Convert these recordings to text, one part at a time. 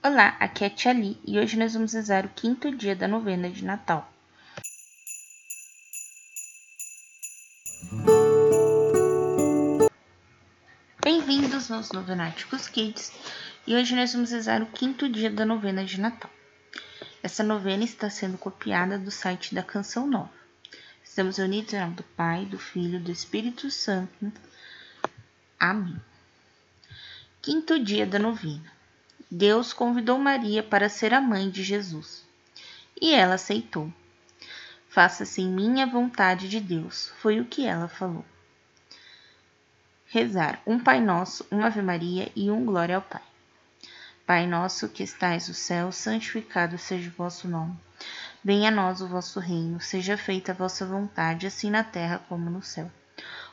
Olá, aqui é a Tia Li e hoje nós vamos rezar o quinto dia da novena de Natal. Bem-vindos aos Novenáticos Kids e hoje nós vamos rezar o quinto dia da novena de Natal. Essa novena está sendo copiada do site da Canção Nova. Estamos unidos em nome do Pai, do Filho e do Espírito Santo. Amém. Quinto dia da novena. Deus convidou Maria para ser a mãe de Jesus. E ela aceitou. Faça-se em minha vontade de Deus, foi o que ela falou. Rezar um Pai Nosso, uma Ave Maria e um Glória ao Pai. Pai nosso que estais no céu, santificado seja o vosso nome. Venha a nós o vosso reino, seja feita a vossa vontade, assim na terra como no céu.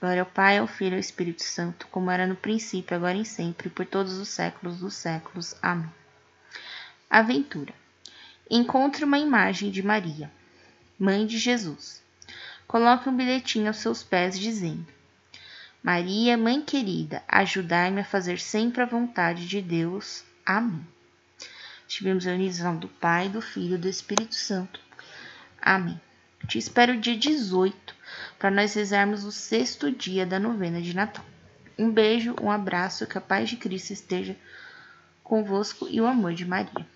Glória ao Pai, ao Filho e ao Espírito Santo, como era no princípio, agora e sempre, por todos os séculos dos séculos. Amém. Aventura. Encontre uma imagem de Maria, mãe de Jesus. Coloque um bilhetinho aos seus pés dizendo: Maria, mãe querida, ajudai-me a fazer sempre a vontade de Deus. Amém. Unidos ao nome do Pai, do Filho e do Espírito Santo. Amém. Te espero dia 18 para nós rezarmos o sexto dia da novena de Natal. Um beijo, um abraço, que a paz de Cristo esteja convosco e o amor de Maria.